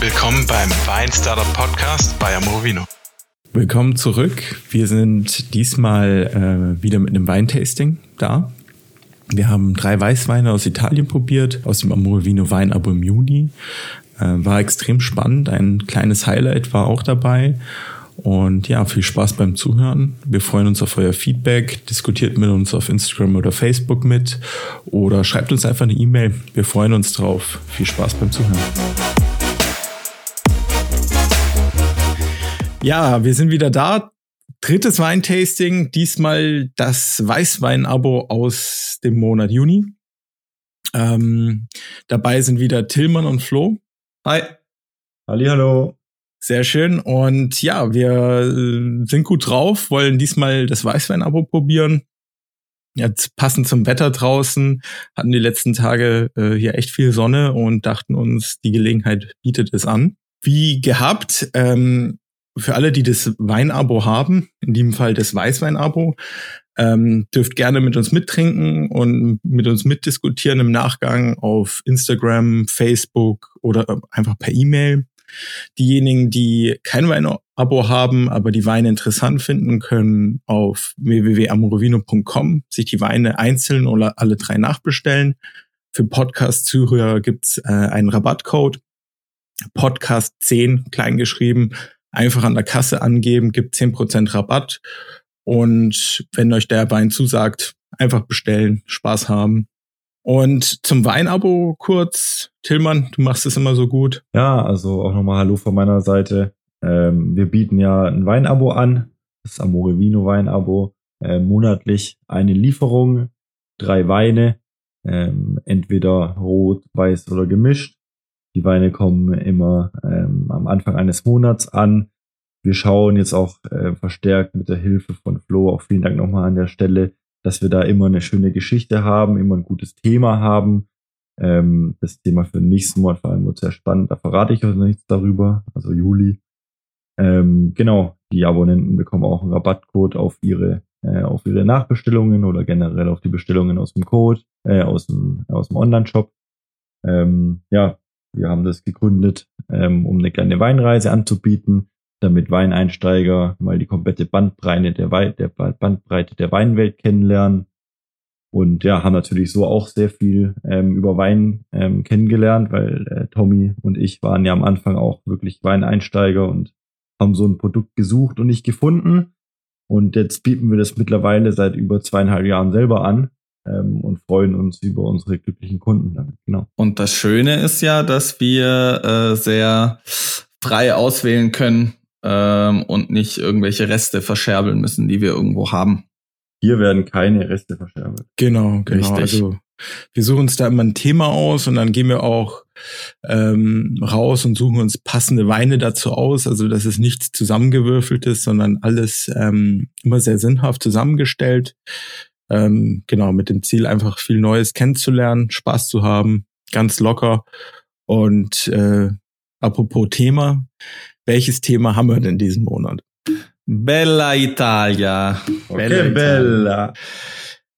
Willkommen beim Wein Startup Podcast bei Amorovino. Willkommen zurück. Wir sind diesmal äh, wieder mit einem Weintasting da. Wir haben drei Weißweine aus Italien probiert, aus dem Amorovino Weinabo im Juni. Äh, war extrem spannend. Ein kleines Highlight war auch dabei. Und ja, viel Spaß beim Zuhören. Wir freuen uns auf euer Feedback. Diskutiert mit uns auf Instagram oder Facebook mit oder schreibt uns einfach eine E-Mail. Wir freuen uns drauf. Viel Spaß beim Zuhören. Ja, wir sind wieder da. Drittes Weintasting, diesmal das Weißwein-Abo aus dem Monat Juni. Ähm, dabei sind wieder Tillmann und Flo. Hi. Hallo. Sehr schön. Und ja, wir äh, sind gut drauf, wollen diesmal das Weißwein-Abo probieren. Jetzt passend zum Wetter draußen hatten die letzten Tage äh, hier echt viel Sonne und dachten uns, die Gelegenheit bietet es an. Wie gehabt, ähm, für alle, die das Weinabo haben, in diesem Fall das Weißwein-Abo, ähm, dürft gerne mit uns mittrinken und mit uns mitdiskutieren im Nachgang auf Instagram, Facebook oder äh, einfach per E-Mail. Diejenigen, die kein Wein-Abo haben, aber die Weine interessant finden, können auf www.amorovino.com sich die Weine einzeln oder alle drei nachbestellen. Für Podcast-Zuhörer gibt's äh, einen Rabattcode. Podcast 10 kleingeschrieben, einfach an der Kasse angeben, gibt 10% Rabatt. Und wenn euch der Wein zusagt, einfach bestellen, Spaß haben. Und zum Weinabo kurz, Tillmann, du machst es immer so gut. Ja, also auch nochmal Hallo von meiner Seite. Ähm, wir bieten ja ein Weinabo an, das Amore Vino Weinabo, äh, monatlich eine Lieferung, drei Weine, ähm, entweder rot, weiß oder gemischt. Die Weine kommen immer ähm, am Anfang eines Monats an. Wir schauen jetzt auch äh, verstärkt mit der Hilfe von Flo, auch vielen Dank nochmal an der Stelle, dass wir da immer eine schöne Geschichte haben, immer ein gutes Thema haben. Ähm, das Thema für den nächsten Monat vor allem wird sehr spannend. Da verrate ich euch nichts darüber, also Juli. Ähm, genau, die Abonnenten bekommen auch einen Rabattcode auf ihre äh, auf ihre Nachbestellungen oder generell auf die Bestellungen aus dem Code, äh, aus dem aus dem Online-Shop. Ähm, ja, wir haben das gegründet, ähm, um eine kleine Weinreise anzubieten, damit Weineinsteiger mal die komplette Bandbreite der, Wei der Bandbreite der Weinwelt kennenlernen. Und ja, haben natürlich so auch sehr viel ähm, über Wein ähm, kennengelernt, weil äh, Tommy und ich waren ja am Anfang auch wirklich Weineinsteiger und haben so ein Produkt gesucht und nicht gefunden. Und jetzt bieten wir das mittlerweile seit über zweieinhalb Jahren selber an ähm, und freuen uns über unsere glücklichen Kunden damit. Genau. Und das Schöne ist ja, dass wir äh, sehr frei auswählen können ähm, und nicht irgendwelche Reste verscherbeln müssen, die wir irgendwo haben. Hier werden keine Reste verscherbelt. Genau, genau. Richtig. Also wir suchen uns da immer ein Thema aus und dann gehen wir auch ähm, raus und suchen uns passende Weine dazu aus. Also das ist nichts zusammengewürfeltes, sondern alles ähm, immer sehr sinnhaft zusammengestellt. Ähm, genau, mit dem Ziel, einfach viel Neues kennenzulernen, Spaß zu haben, ganz locker. Und äh, apropos Thema, welches Thema haben wir denn diesen Monat? Bella Italia. Okay, Bella. Bella.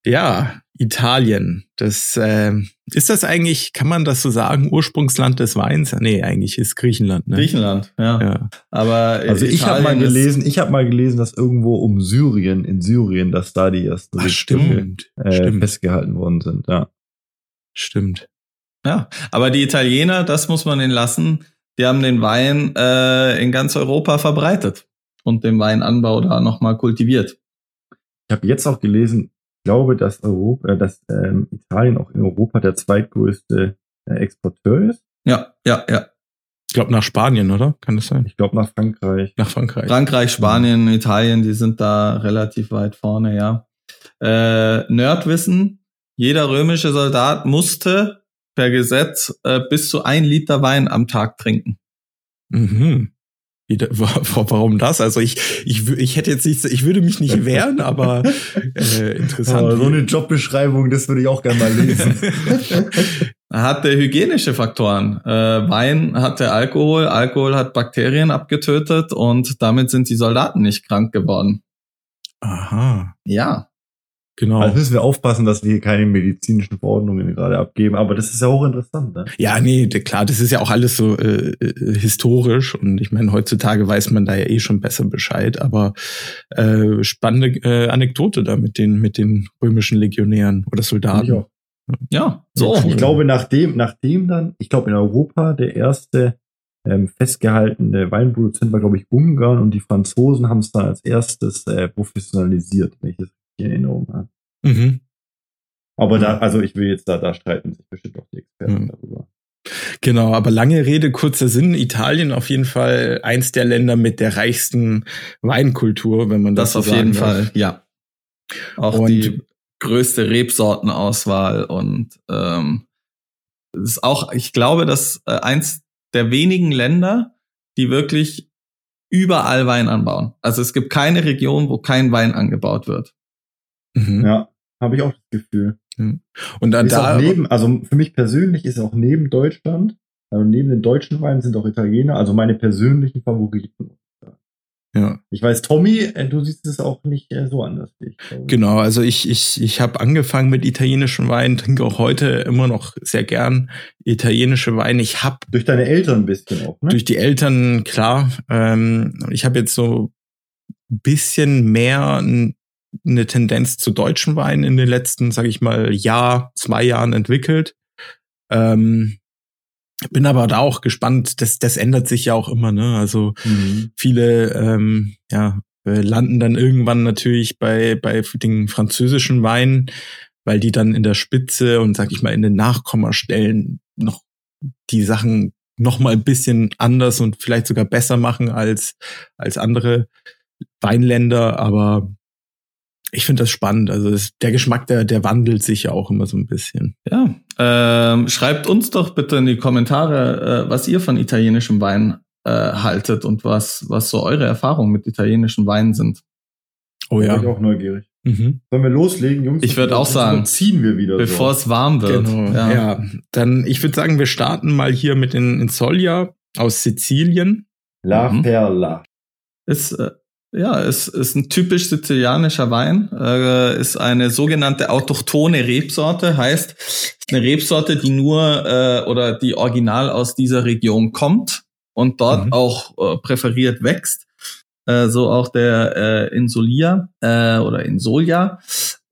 Ja, Italien. Das äh, ist das eigentlich, kann man das so sagen, Ursprungsland des Weins? Nee, eigentlich ist Griechenland. Ne? Griechenland, ja. ja. Aber also ich habe mal gelesen, ich habe mal gelesen, dass irgendwo um Syrien, in Syrien, dass da die ersten Ach, stimmt, äh, stimmt. festgehalten worden sind. Ja, stimmt. Ja, aber die Italiener, das muss man ihnen lassen. Die haben den Wein äh, in ganz Europa verbreitet und den Weinanbau da nochmal kultiviert. Ich habe jetzt auch gelesen, glaube, dass Europa, äh, dass ähm, Italien auch in Europa der zweitgrößte äh, Exporteur ist. Ja, ja, ja. Ich glaube nach Spanien, oder? Kann das sein? Ich glaube nach Frankreich. Nach Frankreich. Frankreich, Spanien. Italien, die sind da relativ weit vorne, ja. Äh, Nerdwissen, jeder römische Soldat musste per Gesetz äh, bis zu ein Liter Wein am Tag trinken. Mhm. Warum das? Also ich, ich, ich hätte jetzt nicht, ich würde mich nicht wehren, aber äh, interessant. Oh, so eine Jobbeschreibung, das würde ich auch gerne mal lesen. hatte hygienische Faktoren. Äh, Wein hatte Alkohol, Alkohol hat Bakterien abgetötet und damit sind die Soldaten nicht krank geworden. Aha. Ja. Genau. Also müssen wir aufpassen, dass wir hier keine medizinischen Verordnungen gerade abgeben. Aber das ist ja auch interessant. Ne? Ja, nee, klar, das ist ja auch alles so äh, äh, historisch und ich meine, heutzutage weiß man da ja eh schon besser Bescheid, aber äh, spannende äh, Anekdote da mit den, mit den römischen Legionären oder Soldaten. Ja, so. Ich glaube, nachdem, nachdem dann, ich glaube in Europa der erste ähm, festgehaltene Weinproduzent war, glaube ich, Ungarn und die Franzosen haben es dann als erstes äh, professionalisiert, wenn ich das Erinnerung habe. Mhm. Aber da, also ich will jetzt da, da streiten sich bestimmt auch die Experten Mhm. darüber. Genau, aber lange Rede, kurzer Sinn. Italien auf jeden Fall eins der Länder mit der reichsten Weinkultur, wenn man das, Das so auf jeden darf. Fall, ja. Auch Und- die größte Rebsortenauswahl und ähm, es ist auch, ich glaube, dass äh, eins der wenigen Länder, die wirklich überall Wein anbauen. Also es gibt keine Region, wo kein Wein angebaut wird. Mhm. Ja, habe ich auch das Gefühl. Und dann Ist da, auch neben, also für mich persönlich ist auch neben Deutschland, also neben den deutschen Weinen sind auch Italiener, also meine persönlichen Favoriten. ja. Ich weiß, Tommy, äh, du siehst es auch nicht äh, so anders. Ich. Genau, also ich, ich, ich habe angefangen mit italienischem Wein, trinke auch heute immer noch sehr gern italienische Weine. Ich habe Durch deine Eltern ein bisschen auch, ne? durch die Eltern, klar, ähm, ich habe jetzt so ein bisschen mehr n- eine Tendenz zu deutschen Weinen in den letzten, sage ich mal, Jahr, zwei Jahren entwickelt. Ähm, bin aber da auch gespannt, das, das ändert sich ja auch immer, ne? Also Mhm. viele ähm, ja, äh, landen dann irgendwann natürlich bei, bei den französischen Weinen, weil die dann in der Spitze und sag ich mal in den Nachkommastellen noch die Sachen noch mal ein bisschen anders und vielleicht sogar besser machen als, als andere Weinländer, aber ich finde das spannend. Also es, der Geschmack, der, der wandelt sich ja auch immer so ein bisschen. Ja, ähm, schreibt uns doch bitte in die Kommentare, äh, was ihr von italienischem Wein äh, haltet und was, was so eure Erfahrungen mit italienischen Weinen sind. Oh Da bin ich ja. auch neugierig. Mhm. Sollen wir loslegen, Jungs? Ich würd auch sagen, ziehen wir wieder Bevor so. es warm wird. Genau. Ja. dann ich würde sagen, wir starten mal hier mit den Insolia aus Sizilien. La Mhm. Perla. Ist, äh, ja, ist, ist ein typisch sizilianischer Wein, äh, ist eine sogenannte autochthone Rebsorte, heißt, eine Rebsorte, die nur äh, oder die original aus dieser Region kommt und dort Mhm. auch äh, präferiert wächst. Äh, so auch der äh, Insolia äh, oder Insolia.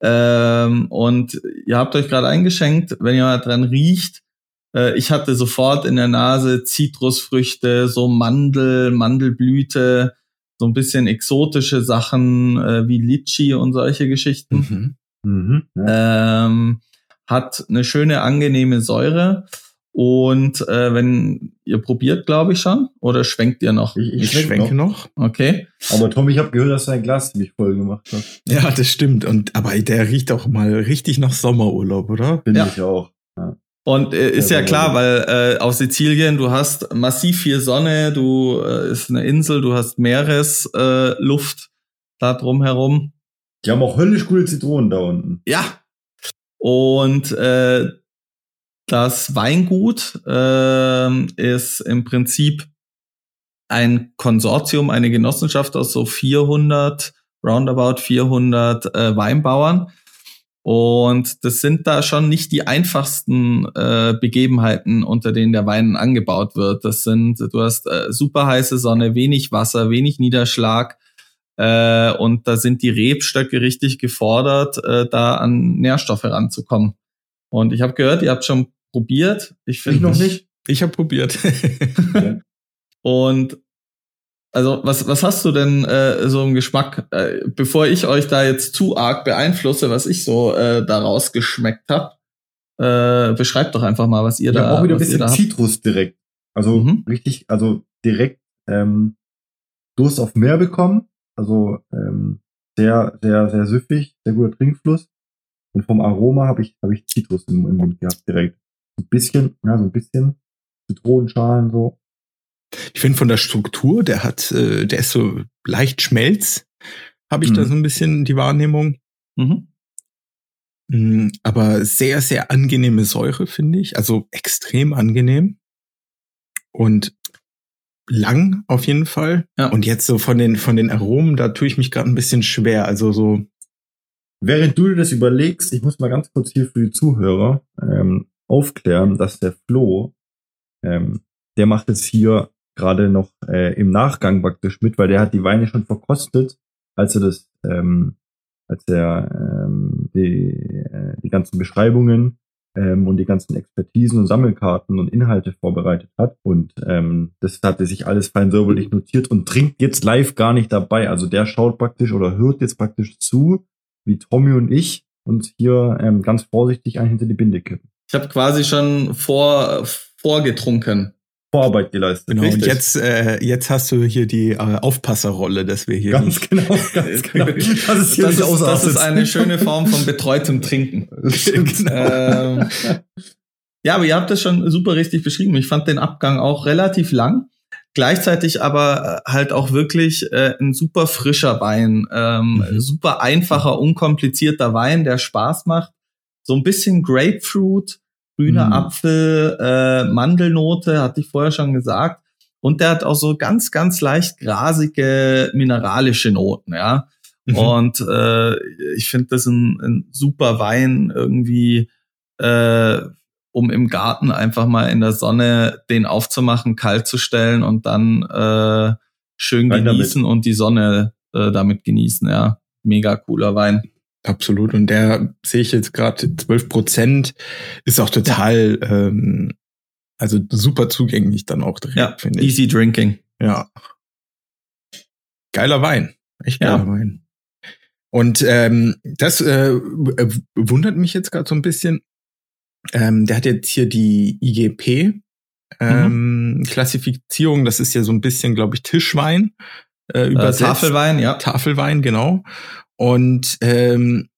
Ähm, und ihr habt euch gerade eingeschenkt, wenn ihr mal dran riecht, äh, ich hatte sofort in der Nase Zitrusfrüchte, so Mandel, Mandelblüte, so ein bisschen exotische Sachen äh, wie Litchi und solche Geschichten. Mhm. Mhm. Ja. Ähm, hat eine schöne, angenehme Säure. Und äh, wenn ihr probiert, glaube ich schon, oder schwenkt ihr noch? Ich, ich, Ich schwenk schwenke noch. noch. Okay. Aber Tom, ich habe gehört, dass dein Glas ziemlich voll gemacht hast. Ja, das stimmt. Und aber der riecht auch mal richtig nach Sommerurlaub, oder? Finde Ja. ich auch. Und äh, ist ja Ja, klar, weil äh, auf Sizilien, du hast massiv viel Sonne, du äh, ist eine Insel, du hast Meeresluft äh, Luft da drumherum. Die haben auch höllisch gute Zitronen da unten. Ja. Und äh, das Weingut ähm, ist im Prinzip ein Konsortium, eine Genossenschaft aus so 400, roundabout 400 äh, Weinbauern. Und das sind da schon nicht die einfachsten äh, Begebenheiten, unter denen der Wein angebaut wird. Das sind, du hast äh, super heiße Sonne, wenig Wasser, wenig Niederschlag. Äh, und da sind die Rebstöcke richtig gefordert, äh, da an Nährstoffe ranzukommen. Und ich habe gehört, ihr habt schon probiert. Ich Ich finde noch nicht. Ich habe probiert. Und also was, was hast du denn äh, so im Geschmack, äh, bevor ich euch da jetzt zu arg beeinflusse, was ich so äh, daraus geschmeckt habe? Äh, beschreibt doch einfach mal, was ihr Ich da, auch wieder ein bisschen. Zitrus direkt. Also Mhm. richtig, also direkt ähm, Durst auf mehr bekommen. Also ähm, sehr, sehr, sehr süffig, sehr guter Trinkfluss. Und vom Aroma habe ich, habe ich Zitrus im, im Mund gehabt direkt. Ein bisschen, ja, so ein bisschen Zitronenschalen so. Ich finde von der Struktur, der hat, äh, der ist so leicht Schmelz, habe ich da Mhm. so ein bisschen die Wahrnehmung. Mhm. Mm, Aber sehr, sehr angenehme Säure, finde ich. Also extrem angenehm. Und lang auf jeden Fall. Ja. Und jetzt so von den, von den Aromen, da tue ich mich gerade ein bisschen schwer. Also so während du dir das überlegst, ich muss mal ganz kurz hier für die Zuhörer ähm, aufklären, dass der Flo, ähm, der macht jetzt hier gerade noch äh, im Nachgang praktisch mit, weil der hat die Weine schon verkostet, als er das, ähm, als er ähm, die, äh, die ganzen Beschreibungen ähm, und die ganzen Expertisen und Sammelkarten und Inhalte vorbereitet hat. Und ähm, das hat er sich alles fein säuberlich notiert und trinkt jetzt live gar nicht dabei. Also der schaut praktisch oder hört jetzt praktisch zu, wie Tommy und ich uns hier ähm, ganz vorsichtig ein hinter die Binde kippen. Ich habe quasi schon vor, vorgetrunken. Vorarbeit geleistet. Genau, und jetzt, äh, jetzt hast du hier die äh, Aufpasserrolle, dass wir hier. Ganz genau, ganz genau. Das ist, hier das, ist, das ist eine schöne Form von betreutem Trinken. genau. ähm, ja, aber ihr habt das schon super richtig beschrieben. Ich fand den Abgang auch relativ lang. Gleichzeitig aber äh, halt auch wirklich äh, ein super frischer Wein, ähm, mhm. super einfacher, unkomplizierter Wein, der Spaß macht. So ein bisschen Grapefruit, grüner mhm. Apfel, äh, Mandelnote, hatte ich vorher schon gesagt. Und der hat auch so ganz, ganz leicht grasige mineralische Noten, ja. Mhm. Und äh, ich finde das ein, ein super Wein irgendwie, äh, um im Garten einfach mal in der Sonne den aufzumachen, kalt zu stellen und dann äh, schön Rein genießen damit. und die Sonne äh, damit genießen, ja. Mega cooler Wein. Absolut. Und der sehe ich jetzt gerade 12 Prozent ist auch total, ähm, also super zugänglich dann auch direkt, ja, finde ich. Easy drinking. Ja. Geiler Wein. Echt geiler ja. Wein. Und ähm, das äh, wundert mich jetzt gerade so ein bisschen. Ähm, der hat jetzt hier die IGP ähm, mhm. Klassifizierung. Das ist ja so ein bisschen, glaube ich, Tischwein. Äh, übersetzt. Äh, Tafelwein, ja. Tafelwein, genau. Und ähm,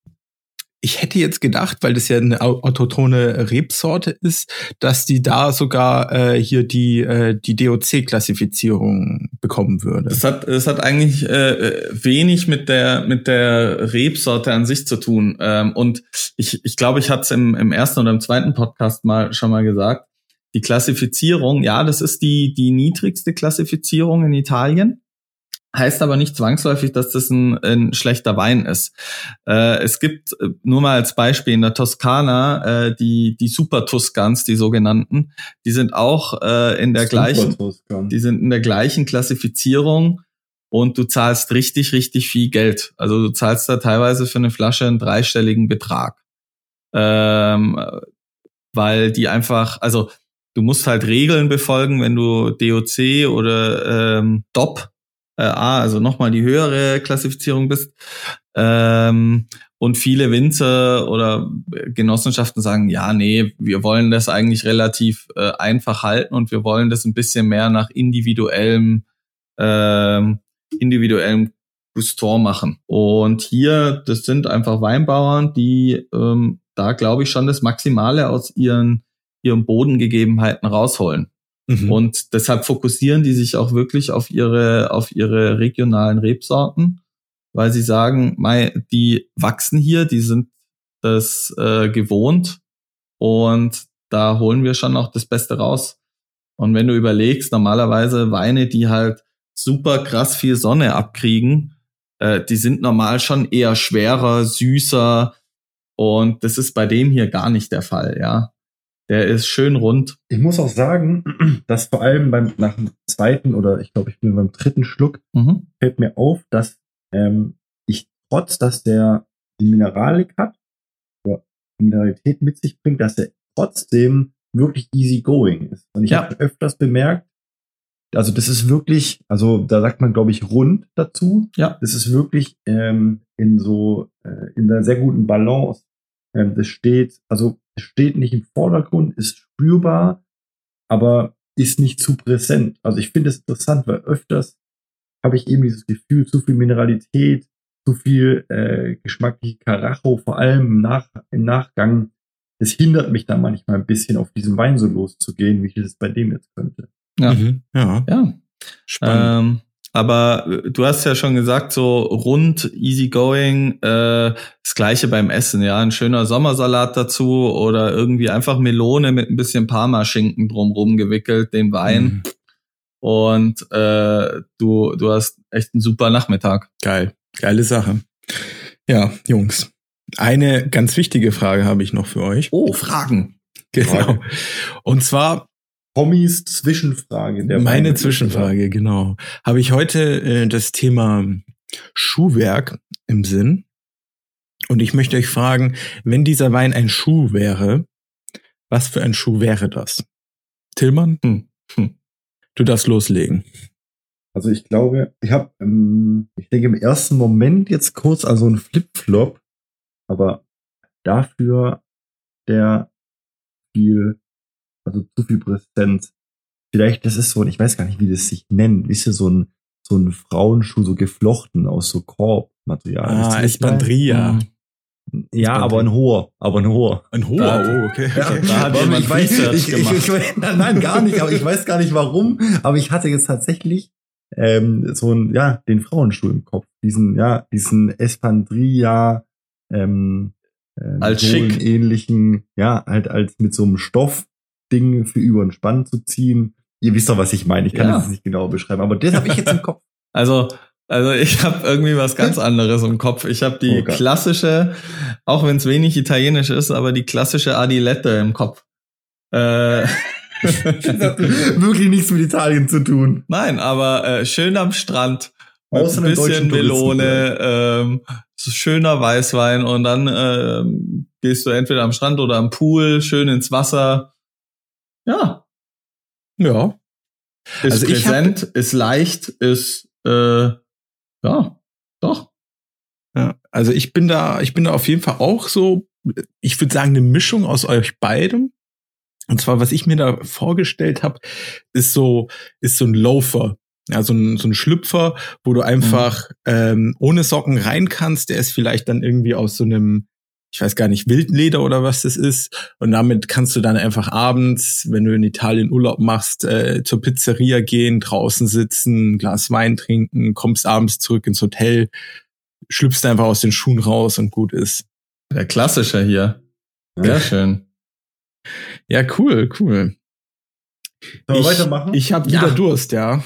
ich hätte jetzt gedacht, weil das ja eine autotone Rebsorte ist, dass die da sogar äh, hier die äh, die DOC-Klassifizierung bekommen würde. Das hat es hat eigentlich äh, wenig mit der mit der Rebsorte an sich zu tun. Ähm, und ich ich glaube, ich hatte es im, im ersten oder im zweiten Podcast mal schon mal gesagt. Die Klassifizierung, ja, das ist die die niedrigste Klassifizierung in Italien heißt aber nicht zwangsläufig, dass das ein, ein schlechter Wein ist. Äh, es gibt äh, nur mal als Beispiel in der Toskana äh, die die Super Tuscans, die sogenannten, die sind auch äh, in der gleichen, die sind in der gleichen Klassifizierung und du zahlst richtig richtig viel Geld. Also du zahlst da teilweise für eine Flasche einen dreistelligen Betrag, ähm, weil die einfach, also du musst halt Regeln befolgen, wenn du DOC oder ähm, DOP äh, A, also nochmal die höhere Klassifizierung bist. Ähm, und viele Winzer oder Genossenschaften sagen, ja, nee, wir wollen das eigentlich relativ äh, einfach halten und wir wollen das ein bisschen mehr nach individuellem, äh, individuellem Guston machen. Und hier, das sind einfach Weinbauern, die ähm, da, glaube ich, schon das Maximale aus ihren, ihren Bodengegebenheiten rausholen. Mhm. Und deshalb fokussieren die sich auch wirklich auf ihre, auf ihre regionalen Rebsorten, weil sie sagen, die wachsen hier, die sind das äh, gewohnt und da holen wir schon auch das Beste raus. Und wenn du überlegst, normalerweise Weine, die halt super krass viel Sonne abkriegen, äh, die sind normal schon eher schwerer, süßer und das ist bei dem hier gar nicht der Fall, ja. Der ist schön rund. Ich muss auch sagen, dass vor allem beim nach dem zweiten oder ich glaube, ich bin beim dritten Schluck, mhm. fällt mir auf, dass ähm, ich trotz, dass der die Mineralik hat, oder Mineralität mit sich bringt, dass er trotzdem wirklich easy going ist. Und ich ja. habe öfters bemerkt, also das ist wirklich, also da sagt man, glaube ich, rund dazu. Ja. Das ist wirklich ähm, in so, äh, in einer sehr guten Balance. Ähm, das steht, also steht nicht im Vordergrund, ist spürbar, aber ist nicht zu präsent. Also ich finde es interessant, weil öfters habe ich eben dieses Gefühl, zu viel Mineralität, zu viel äh, geschmackliche Karacho, vor allem im, Nach im Nachgang. Es hindert mich dann manchmal ein bisschen, auf diesen Wein so loszugehen, wie ich es bei dem jetzt könnte. Ja, mhm. ja. ja. Spannend. Ähm, aber äh, du hast ja schon gesagt, so rund, easygoing, äh, das gleiche beim Essen, ja. Ein schöner Sommersalat dazu oder irgendwie einfach Melone mit ein bisschen Parmaschinken drumrum gewickelt, den Wein. Mhm. Und äh, du, du hast echt einen super Nachmittag. Geil. Geile Sache. Ja, Jungs. Eine ganz wichtige Frage habe ich noch für euch. Oh, Fragen. Genau. Und zwar Tommys Zwischenfrage. Der meine Zwischenfrage, genau. Habe ich heute äh, das Thema Schuhwerk im Sinn. Und ich möchte euch fragen, wenn dieser Wein ein Schuh wäre, was für ein Schuh wäre das? Tillmann, Hm. Hm. du darfst loslegen. Also ich glaube, ich habe, ähm, ich denke im ersten Moment jetzt kurz an so einen Flip-Flop, aber dafür der viel, also zu viel Präsenz. Vielleicht, das ist so, ein- ich weiß gar nicht, wie das sich nennt, wisst ihr, so ein, so ein Frauenschuh, so geflochten aus so Korbmaterial. Ah? Espandria. Ja, aber ein hoher, aber ein hoher. Ein hoher, Da- oh, okay. Ja, okay. da hat warum? jemand ich weiß, ich, ich, ich, nein, gar nicht, aber ich weiß gar nicht warum. Aber ich hatte jetzt tatsächlich ähm, so ein, ja, den Frauenschuh im Kopf. Diesen, ja, diesen Espandria, ähm, ähm, Als schick. ähnlichen, ja, halt als mit so einem Stoffding für über den Spann zu ziehen. Ihr wisst doch, was ich meine. Ich kann Ja. das nicht genau beschreiben, aber das habe ich jetzt im Kopf. Also, also ich habe irgendwie was ganz anderes im Kopf. Ich habe die Oh klassische, auch wenn es wenig italienisch ist, aber die klassische Adilette im Kopf. Äh, Das hat wirklich nichts mit Italien zu tun. Nein, aber äh, schön am Strand, mit Außer ein bisschen Melone, ähm, schöner Weißwein und dann ähm, gehst du entweder am Strand oder am Pool, schön ins Wasser. Ja, Ja. ist Also ich hab- präsent, ist leicht, ist äh, ja, doch. Ja, also ich bin da, ich bin da auf jeden Fall auch so, ich würde sagen, eine Mischung aus euch beidem. Und zwar, was ich mir da vorgestellt habe, ist so, ist so ein Loafer. Ja, so ein, so ein Schlüpfer, wo du einfach ähm, ohne Socken rein kannst. Der ist vielleicht dann irgendwie aus so einem, ich weiß gar nicht, Wildleder oder was das ist. Und damit kannst du dann einfach abends, wenn du in Italien Urlaub machst, äh, zur Pizzeria gehen, draußen sitzen, ein Glas Wein trinken, kommst abends zurück ins Hotel, schlüpfst einfach aus den Schuhen raus und gut ist. Der klassische hier. Sehr schön. Ja, cool, cool. Sollen wir ich weitermachen? ich habe Ja. wieder Durst, ja.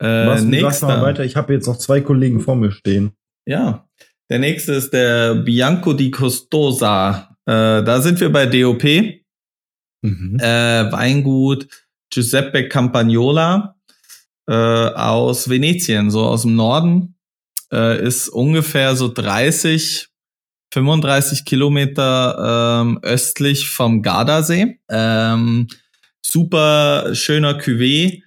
Äh, Was, nächster. Mal weiter. Ich habe jetzt noch zwei Kollegen vor mir stehen. Ja. Der nächste ist der Bianco di Costosa. Äh, da sind wir bei DOP. Mhm. Äh, Weingut Giuseppe Campagnola äh, aus Venetien, so aus dem Norden. Äh, ist ungefähr so 30, 35 Kilometer ähm, östlich vom Gardasee. Ähm, super schöner Cuvée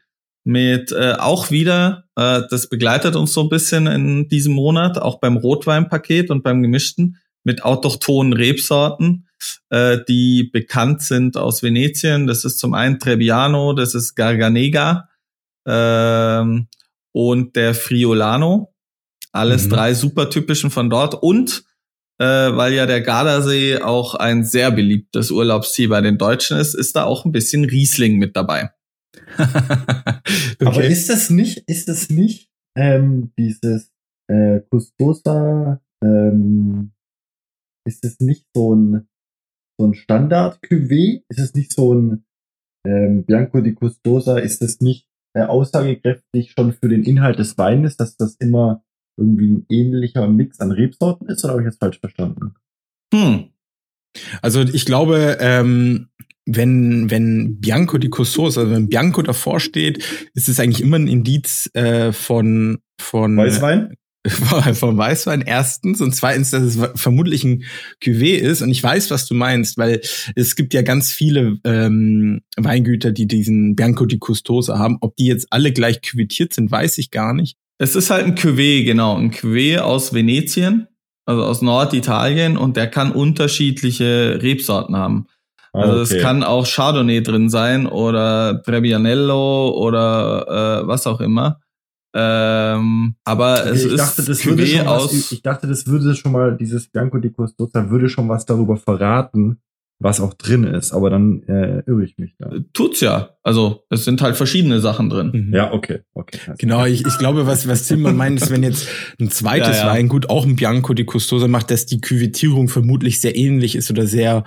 mit äh, auch wieder, äh, das begleitet uns so ein bisschen in diesem Monat, auch beim Rotweinpaket und beim gemischten, mit autochthonen Rebsorten, äh, die bekannt sind aus Venetien. Das ist zum einen Trebbiano, das ist Garganega ähm, und der Friolano. Alles Mhm. drei super typischen von dort. Und äh, weil ja der Gardasee auch ein sehr beliebtes Urlaubsziel bei den Deutschen ist, ist da auch ein bisschen Riesling mit dabei. Aber ist das nicht, ist das nicht ähm, dieses äh, Custosa, ähm, ist es nicht so ein so ein Standard Cuvée? Ist es nicht so ein ähm, Bianco di Custosa? Ist das nicht äh, aussagekräftig schon für den Inhalt des Weines, dass das immer irgendwie ein ähnlicher Mix an Rebsorten ist? Oder habe ich das falsch verstanden? Hm. Also ich glaube, ähm, wenn, wenn Bianco di Custosa, also wenn Bianco davor steht, ist es eigentlich immer ein Indiz äh, von, von Weißwein? vom Weißwein erstens und zweitens, dass es vermutlich ein Cuvée ist. Und ich weiß, was du meinst, weil es gibt ja ganz viele ähm, Weingüter, die diesen Bianco di Custosa haben. Ob die jetzt alle gleich küvettiert sind, weiß ich gar nicht. Es ist halt ein Cuvée, genau, ein Cuvée aus Venetien, also aus Norditalien und der kann unterschiedliche Rebsorten haben. Also es kann auch Chardonnay drin sein oder Trebbianello oder äh, was auch immer. Ähm, aber es ich ist dachte, das würde Cuvée schon aus. was, ich dachte, das würde schon mal, dieses Bianco di Custosa würde schon was darüber verraten, was auch drin ist. Aber dann äh, irre ich mich da. tut's ja. Also es sind halt verschiedene Sachen drin. Ja, okay, okay. Genau, ich, ich glaube, was, was Zimmer meint, ist, wenn jetzt ein zweites Ja, ja. Weingut auch ein Bianco di Custosa macht, dass die Küvettierung vermutlich sehr ähnlich ist oder sehr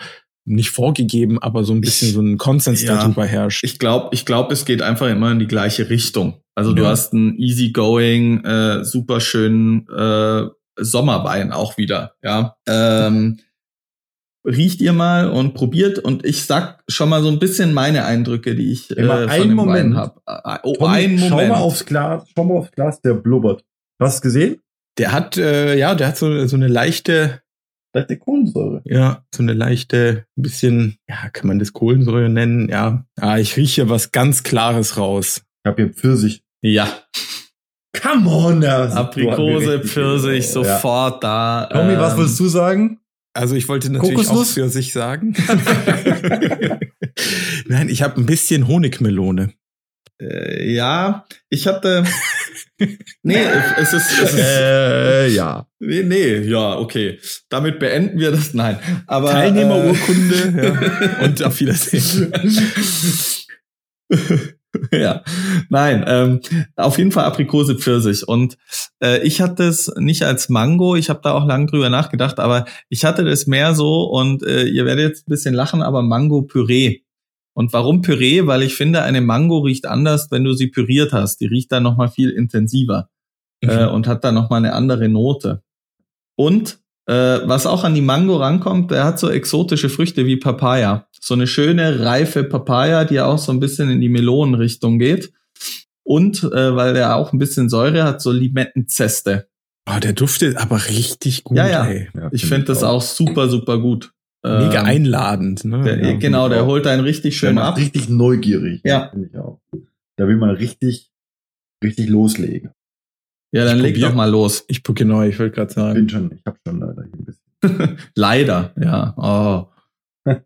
nicht vorgegeben, aber so ein bisschen Ich- so ein Konsens ja. darüber herrscht. Ich glaube, ich glaube, es geht einfach immer in die gleiche Richtung. Also du Ja. hast einen easygoing, äh, super schönen, äh, Sommerwein auch wieder. Ja, ähm, riecht ihr mal und probiert und ich sag schon mal so ein bisschen meine Eindrücke, die ich äh, Immer von einen dem Moment. Wein habe. Oh, Tommy, einen Schau Moment. mal aufs Glas, schau mal aufs Glas, der blubbert. Hast du gesehen? Der hat, äh, ja, der hat so, so eine leichte, Die Kohlensäure. ja, so eine leichte, bisschen, ja, kann man das Kohlensäure nennen? Ja. Ah, ich rieche was ganz Klares raus. Ich habe hier Pfirsich. Ja, Come on, das Aprikose, Pfirsich, Ja. sofort da. Tommy, was Ähm, willst du sagen? Also ich wollte natürlich Kokosnuss? auch für sich sagen. Nein, ich habe ein bisschen Honigmelone. Äh, ja, ich hatte. nee, es ist, es ist Äh, ja. nee, nee, ja, okay. Damit beenden wir das. Nein, aber Teilnehmerurkunde ja. und auf Wiedersehen. Äh, ja, nein, ähm, auf jeden Fall Aprikose Pfirsich und äh, ich hatte es nicht als Mango. Ich habe da auch lange drüber nachgedacht, aber ich hatte das mehr so und äh, ihr werdet jetzt ein bisschen lachen, aber Mango Püree. Und warum Püree? Weil ich finde, eine Mango riecht anders, wenn du sie püriert hast. Die riecht dann noch mal viel intensiver. äh, und hat dann noch mal eine andere Note. Und äh, was auch an die Mango rankommt, der hat so exotische Früchte wie Papaya. So eine schöne, reife Papaya, die auch so ein bisschen in die Melonenrichtung geht. Und äh, weil der auch ein bisschen Säure hat, so Limettenzeste. Oh, der duftet aber richtig gut. Ja, ja. Ey. ja Ich finde das auch super, super gut. Mega Ähm, einladend. Ne? Der, ja, genau, ich der holt einen richtig Der schön macht ab. richtig neugierig. Ja. Finde ich auch. Da will man richtig, richtig loslegen. Ja, dann Ich leg probier- doch mal los. Ich genau, ich wollte gerade Ich sagen. bin schon, ich habe schon leider hier ein bisschen. Leider, ja. Oh.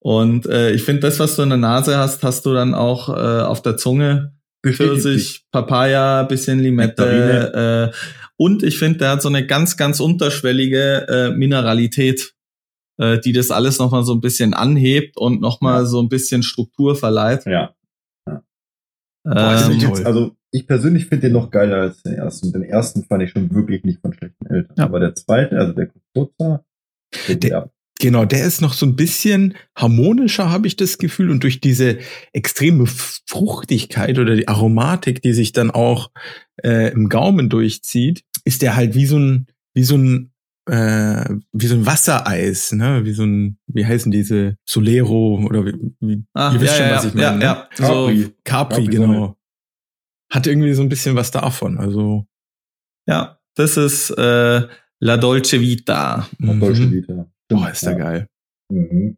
Und äh, ich finde, das, was du in der Nase hast, hast du dann auch äh, auf der Zunge. Pfirsich, Papaya, bisschen Limette. Äh, und ich finde, der hat so eine ganz, ganz unterschwellige äh, Mineralität, äh, die das alles nochmal so ein bisschen anhebt und nochmal Ja. so ein bisschen Struktur verleiht. Ja. Boah, Ähm, ist ich jetzt, also ich persönlich finde den noch geiler als den ersten. Den ersten fand ich schon wirklich nicht von schlechten Eltern. Ja. Aber der zweite, also der Kurzer, der, Der- Genau, der ist noch so ein bisschen harmonischer, habe ich das Gefühl. Und durch diese extreme Fruchtigkeit oder die Aromatik, die sich dann auch äh, im Gaumen durchzieht, ist der halt wie so ein, wie so ein, äh, wie so ein Wassereis, ne? Wie so ein, wie heißen diese Solero oder wie, wie ah, ihr wisst ja, schon, ja, was ich ja, meine. ja, ne? ja. So, Capri. Capri, Capri, genau. Hat irgendwie so ein bisschen was davon. Also ja, das ist äh, La Dolce Vita. Deutsche mhm. Lieder. Boah, ist der Ja. geil. Mhm.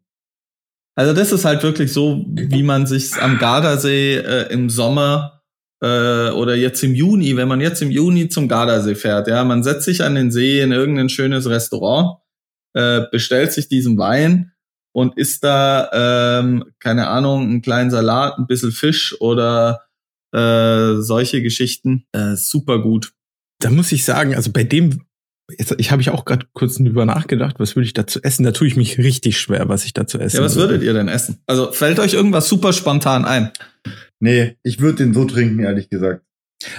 Also das ist halt wirklich so, wie man sich am Gardasee äh, im Sommer äh, oder jetzt im Juni, wenn man jetzt im Juni zum Gardasee fährt, ja, man setzt sich an den See in irgendein schönes Restaurant, äh, bestellt sich diesen Wein und isst da, ähm, keine Ahnung, einen kleinen Salat, ein bisschen Fisch oder äh, solche Geschichten. Äh, super gut. da muss ich sagen, also bei dem, jetzt, ich habe ich auch gerade kurz drüber nachgedacht, was würde ich dazu essen? Da tue ich mich richtig schwer, was ich dazu essen Ja, was würde. würdet ihr denn essen? Also fällt euch irgendwas super spontan ein? Nee, ich würde den so trinken, ehrlich gesagt.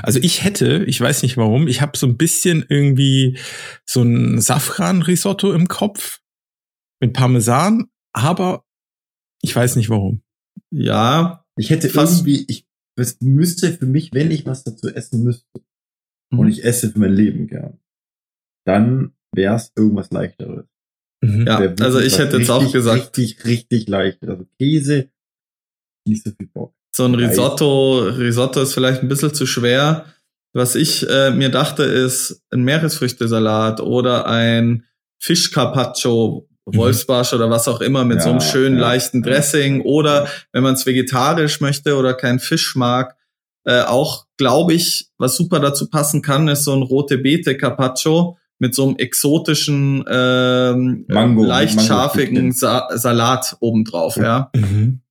Also ich hätte, ich weiß nicht warum, ich habe so ein bisschen irgendwie so ein Safran-Risotto im Kopf mit Parmesan, aber ich weiß nicht warum. Ja, Ich hätte Fast- irgendwie, ich es müsste für mich, wenn ich was dazu essen müsste, Mhm. und ich esse für mein Leben gern, dann wäre es irgendwas leichteres. Mhm. Ja, also ich hätte jetzt auch richtig, gesagt- Richtig, richtig leicht. Also Käse, nicht so viel Bock. So ein. Risotto, Risotto ist vielleicht ein bisschen zu schwer. Was ich äh, mir dachte, ist ein Meeresfrüchtesalat oder ein Fischcarpaccio, Mhm. Wolfsbarsch oder was auch immer mit Ja, so einem schönen ja, leichten ja. Dressing oder wenn man es vegetarisch möchte oder keinen Fisch mag, äh, auch glaube ich, was super dazu passen kann, ist so ein rote Beete Carpaccio mit so einem exotischen ähm, Mango, leicht Mango- scharfigen Sa Salat obendrauf, ja. Mhm.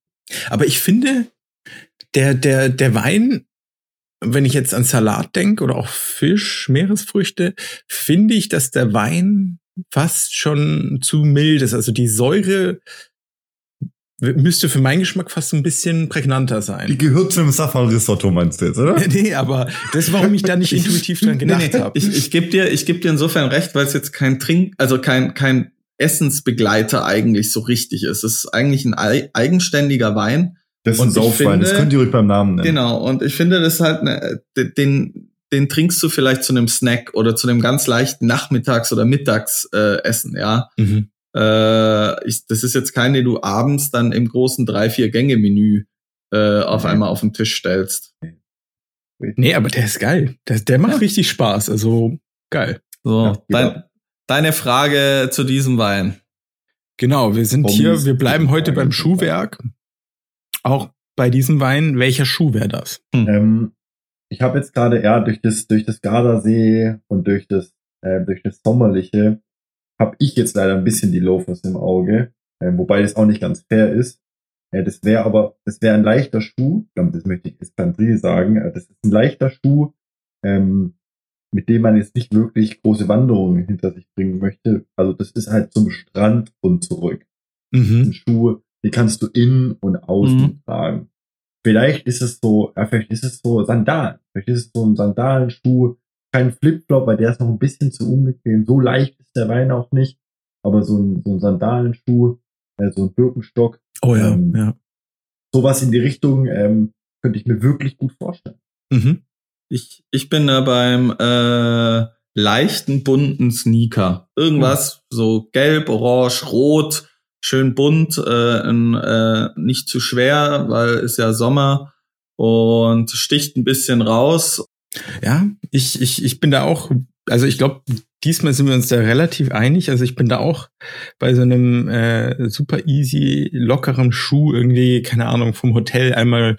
Aber ich finde, der, der, der Wein, wenn ich jetzt an Salat denke oder auch Fisch, Meeresfrüchte, finde ich, dass der Wein fast schon zu mild ist. Also die Säure müsste für meinen Geschmack fast ein bisschen prägnanter sein. gehört zum Safran-Risotto, meinst du jetzt, oder? nee, aber das ist, warum ich da nicht intuitiv dran gedacht Nee, nee, habe. Ich, ich gebe dir, ich geb dir insofern recht, weil es jetzt kein Trink, also kein, kein Essensbegleiter eigentlich so richtig ist. Es ist eigentlich ein ei- eigenständiger Wein. Das ist Und ein Saufwein, das könnt ihr ruhig beim Namen nennen. Genau. Und ich finde, das ist halt eine, den, den trinkst du vielleicht zu einem Snack oder zu einem ganz leichten Nachmittags- oder Mittagsessen, äh, ja. Mhm. Äh, ich, das ist jetzt kein, den du abends dann im großen drei, vier Gänge-Menü äh, auf einmal auf den Tisch stellst. Nee, aber der ist geil. Der, der macht ja. richtig Spaß. Also geil. So, ja, dein, deine Frage zu diesem Wein. Genau, wir sind hier, wir bleiben heute beim Schuhwerk. Auch bei diesem Wein, welcher Schuh wäre das? Hm. Ähm, ich habe jetzt gerade ja durch das durch das Gardasee und durch das äh, durch das sommerliche habe ich jetzt leider ein bisschen die Loafers im Auge, äh, wobei das auch nicht ganz fair ist. Äh, das wäre aber das wäre ein leichter Schuh, das möchte ich jetzt ganz sagen. Äh, das ist ein leichter Schuh, ähm, mit dem man jetzt nicht wirklich große Wanderungen hinter sich bringen möchte. Also das ist halt zum Strand und zurück. Mhm. Schuhe, die kannst du innen und außen mhm. tragen. Vielleicht ist es so, ja, vielleicht ist es so Sandalen. Vielleicht ist es so ein Sandalenschuh, kein Flipflop, weil der ist noch ein bisschen zu unbequem. So leicht ist der Wein auch nicht. Aber so ein, so ein Sandalenschuh, äh, so ein Birkenstock. Oh ja, ähm, ja. Sowas in die Richtung ähm, könnte ich mir wirklich gut vorstellen. Mhm. Ich, ich bin da beim äh, leichten bunten Sneaker. Irgendwas mhm. so gelb, orange, rot, schön bunt, äh, äh, nicht zu schwer, weil ist ja Sommer und sticht ein bisschen raus. Ja, ich, ich, ich bin da auch, also ich glaube, diesmal sind wir uns da relativ einig. Also ich bin da auch bei so einem äh, super easy, lockeren Schuh irgendwie, keine Ahnung, vom Hotel einmal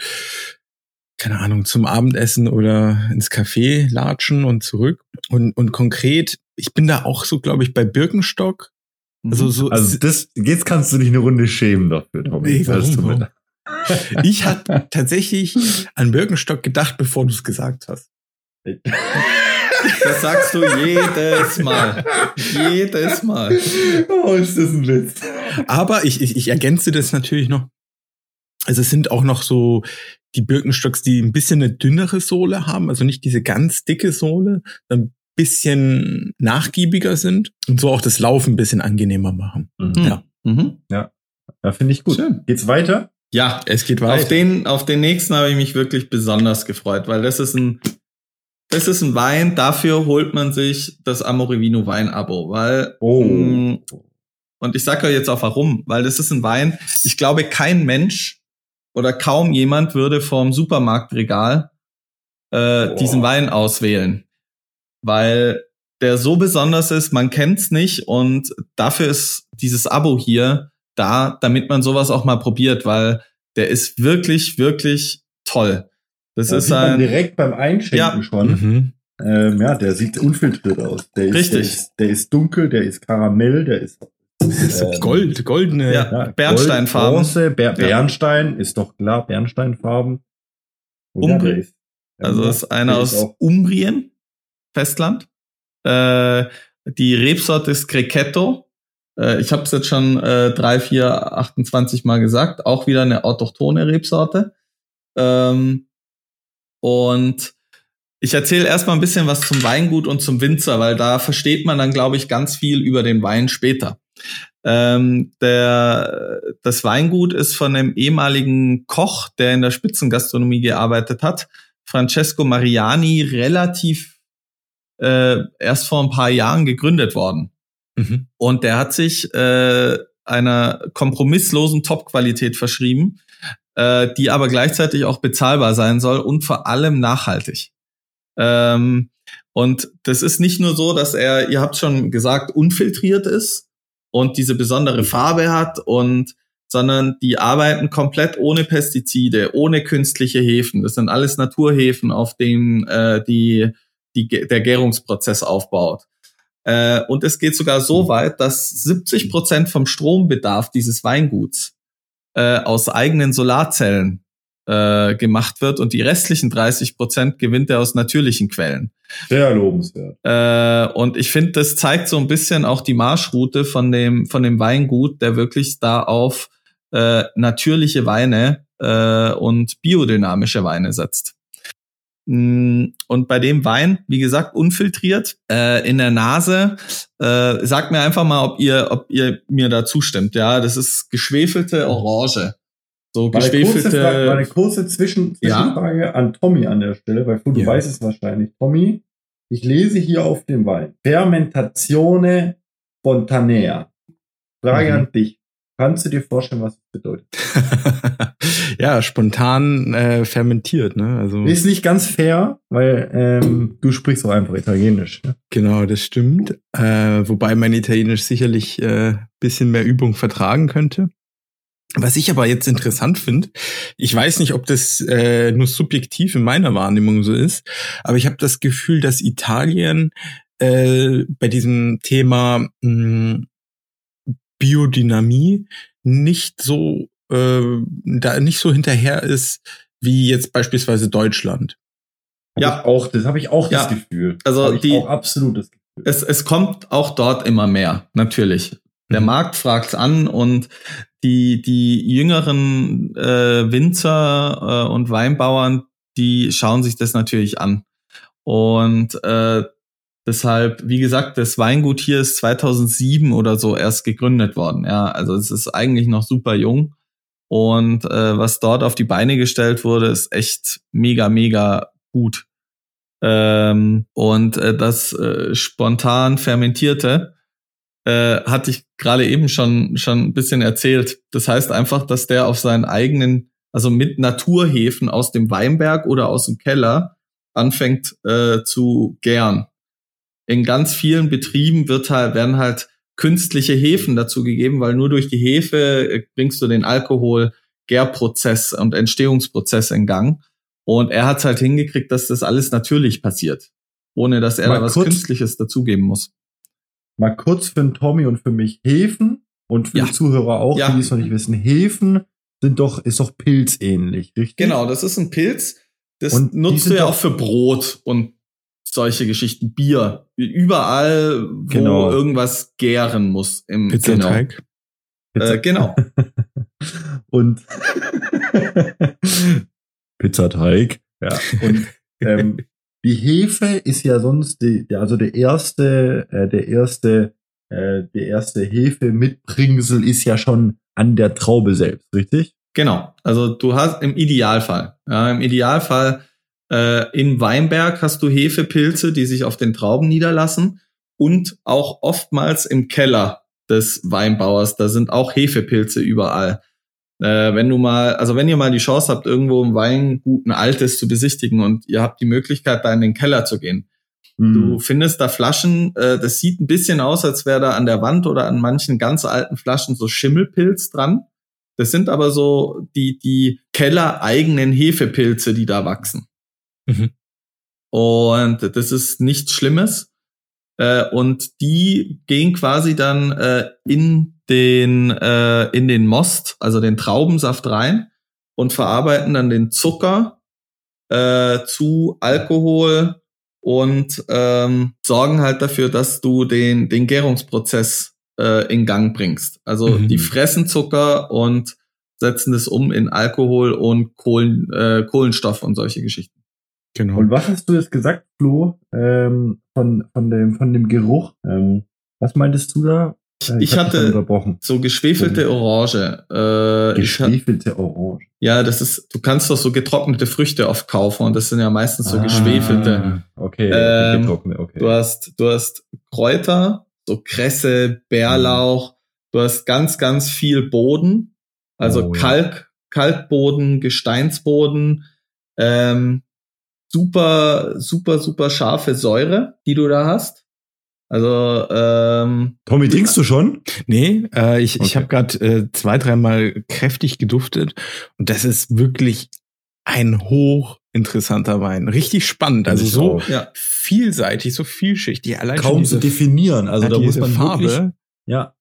keine Ahnung, zum Abendessen oder ins Café latschen und zurück. Und, und konkret, ich bin da auch so, glaube ich, bei Birkenstock. Also, so also das, jetzt kannst du dich eine Runde schämen dafür, Tommy. Nee, warum, Ich hatte tatsächlich an Birkenstock gedacht, bevor du es gesagt hast. Das sagst du jedes Mal. Jedes Mal. Oh, ist das ein Witz. Aber ich, ich, ich ergänze das natürlich noch. Also es sind auch noch so die Birkenstocks, die ein bisschen eine dünnere Sohle haben, also nicht diese ganz dicke Sohle, ein bisschen nachgiebiger sind und so auch das Laufen ein bisschen angenehmer machen. Mhm. Ja. Mhm. Ja. Ja, finde ich gut. Schön. Geht's weiter? Ja, es geht weiter. Auf den, auf den nächsten habe ich mich wirklich besonders gefreut, weil das ist ein, das ist ein Wein, dafür holt man sich das Amorevino Wein-Abo, weil, oh. mh, mm, und ich sage euch jetzt auch warum, weil das ist ein Wein, ich glaube, kein Mensch oder kaum jemand würde vom Supermarktregal äh, diesen Wein auswählen, weil der so besonders ist, man kennt's nicht und dafür ist dieses Abo hier da, damit man sowas auch mal probiert, weil der ist wirklich, wirklich toll. Das da ist ein direkt beim Einschenken ja. schon. Mhm. Ähm, ja, der sieht unfiltriert aus. Der ist, Richtig. Der ist, der ist dunkel, der ist Karamell, der ist ähm, Gold, goldene. Ja, ja Bernsteinfarben. Gold, Bronze, Ber Bernstein, ist doch klar, Bernsteinfarben. Umbrien. Also ist einer aus auch. Umbrien, Festland. Äh, die Rebsorte ist Grechetto. Äh, ich habe es jetzt schon äh, drei, vier, 28 Mal gesagt. Auch wieder eine autochtone Rebsorte. Ähm, und ich erzähle erstmal ein bisschen was zum Weingut und zum Winzer, weil da versteht man dann, glaube ich, ganz viel über den Wein später. Ähm, der, das Weingut ist von einem ehemaligen Koch, der in der Spitzengastronomie gearbeitet hat, Francesco Mariani, relativ äh, erst vor ein paar Jahren gegründet worden. Mhm. Und der hat sich äh, einer kompromisslosen Top-Qualität verschrieben, äh, die aber gleichzeitig auch bezahlbar sein soll und vor allem nachhaltig. Ähm, und das ist nicht nur so, dass er, ihr habt schon gesagt, unfiltriert ist, und diese besondere Farbe hat und sondern die arbeiten komplett ohne Pestizide, ohne künstliche Hefen. Das sind alles Naturhefen, auf denen äh, die, die, der Gärungsprozess aufbaut. Äh, und es geht sogar so weit, dass 70 Prozent vom Strombedarf dieses Weinguts äh, aus eigenen Solarzellen äh, gemacht wird und die restlichen 30 Prozent gewinnt er aus natürlichen Quellen. Sehr lobenswert. Äh, und ich finde, das zeigt so ein bisschen auch die Marschroute von dem, von dem Weingut, der wirklich da auf äh, natürliche Weine äh, und biodynamische Weine setzt. Mm, und bei dem Wein, wie gesagt, unfiltriert äh, in der Nase, äh, sagt mir einfach mal, ob ihr, ob ihr mir da zustimmt. Ja, das ist geschwefelte Orange. So Mal eine kurze, geschwefelte. Frage, mal eine kurze Zwischen Ja. Zwischenfrage an Tommy an der Stelle, weil du Ja. weißt es wahrscheinlich. Tommy, ich lese hier auf dem Wein. Fermentatione spontanea. Frage Mhm. an dich. Kannst du dir vorstellen, was bedeutet? ja, spontan äh, fermentiert, ne? Also Ist nicht ganz fair, weil ähm, du sprichst auch einfach Italienisch. Ne? genau, das stimmt. Äh, wobei mein Italienisch sicherlich äh, bisschen mehr Übung vertragen könnte. Was ich aber jetzt interessant finde, ich weiß nicht, ob das äh, nur subjektiv in meiner Wahrnehmung so ist, aber ich habe das Gefühl, dass Italien äh, bei diesem Thema mh, Biodynamie nicht so äh, da nicht so hinterher ist wie jetzt beispielsweise Deutschland. Hab Ja. ich auch, das habe ich auch Ja. das Gefühl. Also Hab die- auch absolut das Gefühl. es, es kommt auch dort immer mehr, natürlich. Der Mhm. Markt fragt an und die, die jüngeren äh, Winzer äh, und Weinbauern, die schauen sich das natürlich an. Und äh, deshalb, wie gesagt, das Weingut hier ist 2007 oder so erst gegründet worden. Ja, also es ist eigentlich noch super jung. Und äh, was dort auf die Beine gestellt wurde, ist echt mega, mega gut. Ähm, und äh, das äh, spontan fermentierte äh, hatte ich gerade eben schon schon ein bisschen erzählt. Das heißt einfach, dass der auf seinen eigenen, also mit Naturhefen aus dem Weinberg oder aus dem Keller anfängt äh, zu gären. In ganz vielen Betrieben wird halt werden halt künstliche Hefen dazu gegeben, weil nur durch die Hefe äh, bringst du den Alkohol Gärprozess und Entstehungsprozess in Gang. Und er hat es halt hingekriegt, dass das alles natürlich passiert, ohne dass er Mal da was kurz- Künstliches dazugeben muss. Mal kurz für den Tommy und für mich Hefen und für Ja. die Zuhörer auch, Ja. die es noch nicht wissen. Hefen sind doch, ist doch pilzähnlich, richtig? Genau, das ist ein Pilz. Das Und nutzt du ja auch für Brot und solche Geschichten. Bier. Überall, wo Genau. irgendwas gären muss. Im Pizzateig. Genau. Äh, genau. und Pizzateig. Ja. Und ähm, die Hefe ist ja sonst die, also der erste, äh, der erste, äh, der erste Hefe-Mitbringsel ist ja schon an der Traube selbst, richtig? Genau. Also du hast im Idealfall, ja, im Idealfall äh, in Weinberg hast du Hefepilze, die sich auf den Trauben niederlassen und auch oftmals im Keller des Weinbauers. Da sind auch Hefepilze überall. Äh, wenn du mal, also wenn ihr mal die Chance habt, irgendwo im Weingut ein altes zu besichtigen und ihr habt die Möglichkeit, da in den Keller zu gehen, Hm. Du findest da Flaschen, äh, das sieht ein bisschen aus, als wäre da an der Wand oder an manchen ganz alten Flaschen so Schimmelpilz dran. Das sind aber so die, die kellereigenen Hefepilze, die da wachsen. Mhm. Und das ist nichts Schlimmes. Äh, und die gehen quasi dann äh, in den äh, in den Most, also den Traubensaft rein und verarbeiten dann den Zucker äh, zu Alkohol und ähm, sorgen halt dafür, dass du den den Gärungsprozess äh, in Gang bringst. Also Mhm. die fressen Zucker und setzen das um in Alkohol und Kohlen, äh, Kohlenstoff und solche Geschichten. Genau. Und was hast du jetzt gesagt, Flo, ähm, von, von, dem, von dem Geruch? Ähm, was meintest du da? Ich dich hatte-. So geschwefelte Orange. Äh, ich Geschwefelte Orange. ja, das ist, du kannst doch so getrocknete Früchte oft kaufen und das sind ja meistens so Ah, geschwefelte. Okay, Ähm, okay. Du hast, du hast Kräuter, so Kresse, Bärlauch, du hast ganz, ganz viel Boden, also Oh, ja. Kalk, Kalkboden, Gesteinsboden, ähm, super, super, super scharfe Säure, die du da hast. Also, ähm, Tommy, trinkst du schon? Nee, äh, ich, ich Okay. habe gerade äh, zwei, dreimal kräftig geduftet und das ist wirklich ein hochinteressanter Wein. Richtig spannend. Also Ich so ja, vielseitig, so vielschichtig. Allein schon Kaum zu definieren. Also da muss man Farbe. wirklich, ja.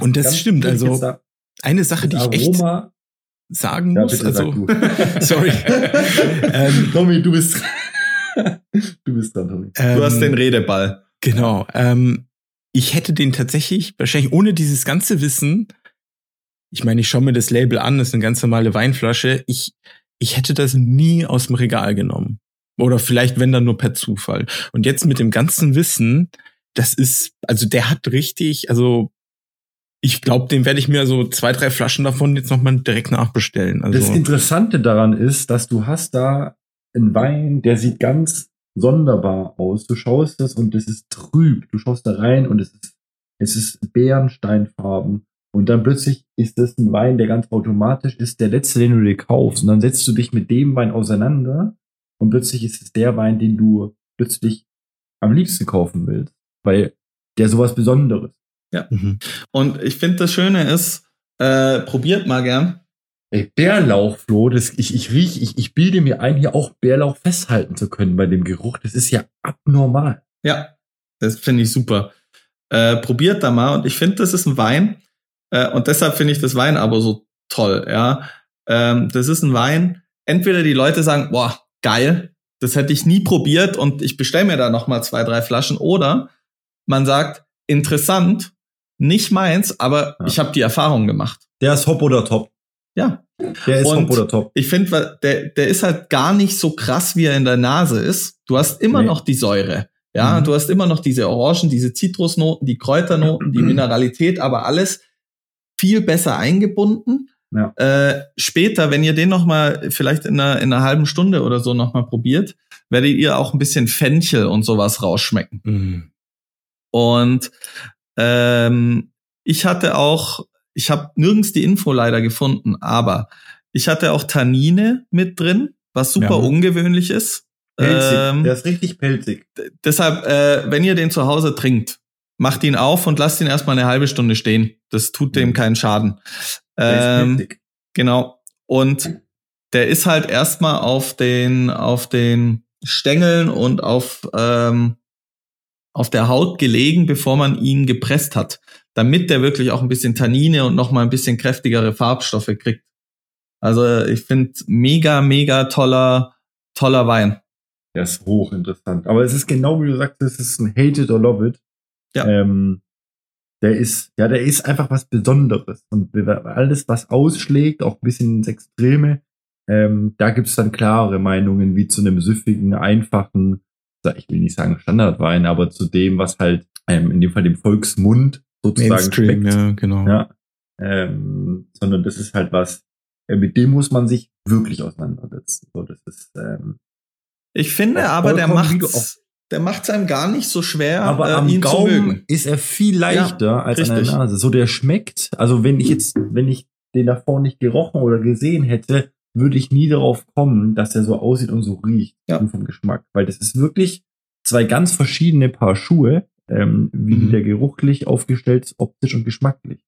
und das ganz stimmt. Also eine Sache, die ich echt Aroma. Sagen Ja, muss. also sag du. sorry. ähm, Tommy, du bist, du bist dran, Tommy. ähm, du hast den Redeball. Genau. Ähm, ich hätte den tatsächlich, wahrscheinlich ohne dieses ganze Wissen, ich meine, ich schaue mir das Label an, das ist eine ganz normale Weinflasche, ich, ich hätte das nie aus dem Regal genommen. Oder vielleicht, wenn dann nur per Zufall. Und jetzt mit dem ganzen Wissen, das ist, also der hat richtig, also ich glaube, den werde ich mir so zwei, drei Flaschen davon jetzt nochmal direkt nachbestellen. Also, Das Interessante daran ist, dass du hast da einen Wein, der sieht ganz sonderbar aus. Du schaust das und es ist trüb. Du schaust da rein und es ist, es ist Bärensteinfarben. Und dann plötzlich ist das ein Wein, der ganz automatisch ist, der letzte, den du dir kaufst. Und dann setzt du dich mit dem Wein auseinander und plötzlich ist es der Wein, den du plötzlich am liebsten kaufen willst. Weil der sowas Besonderes. Mhm. Und ich finde, das Schöne ist, äh, probiert mal gern. Ey, Bärlauch, Flo, das, ich, ich riech, ich, ich bilde mir ein, hier auch Bärlauch festhalten zu können bei dem Geruch. Das ist ja abnormal. Ja, das finde ich super. Äh, probiert da mal. Und ich finde, das ist ein Wein. Äh, und deshalb finde ich das Weinabo so toll. Ja, ähm, das ist ein Wein. Entweder die Leute sagen, boah, geil, das hätte ich nie probiert und ich bestelle mir da noch mal zwei, drei Flaschen. Oder man sagt, interessant, nicht meins, aber Ja. ich habe die Erfahrung gemacht. Der ist Hop oder Top. Ja, Der ist Und- Hop oder Top. ich finde, der, der ist halt gar nicht so krass, wie er in der Nase ist. Du hast immer Nee. noch die Säure. Ja, Mhm. du hast immer noch diese Orangen, diese Zitrusnoten, die Kräuternoten, die Mineralität, aber alles viel besser eingebunden. Ja. Äh, später, wenn ihr den noch mal vielleicht in einer, in einer halben Stunde oder so noch mal probiert, werdet ihr auch ein bisschen Fenchel und sowas rausschmecken. Mhm. Und ähm, ich hatte auch, ich habe nirgends die Info leider gefunden, aber ich hatte auch Tannine mit drin, was super Ja. ungewöhnlich ist. Pelzig. Ähm, der ist richtig pelzig. deshalb, äh, wenn ihr den zu Hause trinkt, macht ihn auf und lasst ihn erstmal eine halbe Stunde stehen. Das tut dem Mhm. keinen Schaden. Ähm. Genau. Und der ist halt erstmal auf den, auf den Stängeln und auf, ähm, auf der Haut gelegen, bevor man ihn gepresst hat. Damit der wirklich auch ein bisschen Tannine und nochmal ein bisschen kräftigere Farbstoffe kriegt. Also ich finde mega, mega toller, toller Wein. Der ist hochinteressant. Aber es ist genau wie du sagst, es ist ein Hate it or love it. Ja. Ähm, der ist, ja, der ist einfach was Besonderes. Und alles, was ausschlägt, auch ein bisschen ins Extreme, ähm, da gibt's dann klare Meinungen, wie zu einem süffigen, einfachen, ich will nicht sagen Standardwein, aber zu dem, was halt ähm, in dem Fall dem Volksmund sozusagen Mainstream, schmeckt. ja, genau. Ja. Ähm, sondern das ist halt was, äh, mit dem muss man sich wirklich auseinandersetzen. So, das ist, ähm, Ich finde aber, der macht's, der macht's einem gar nicht so schwer, aber äh, am ihn zu Gaumen mögen. ist er viel leichter als an richtig. der Nase. So, der schmeckt, also wenn ich jetzt, wenn ich den davor nicht gerochen oder gesehen hätte, würde ich nie darauf kommen, dass er so aussieht und so riecht, Ja. vom Geschmack. Weil das ist wirklich zwei ganz verschiedene Paar Schuhe, ähm, wie Mhm. der geruchlich aufgestellt ist, optisch und geschmacklich.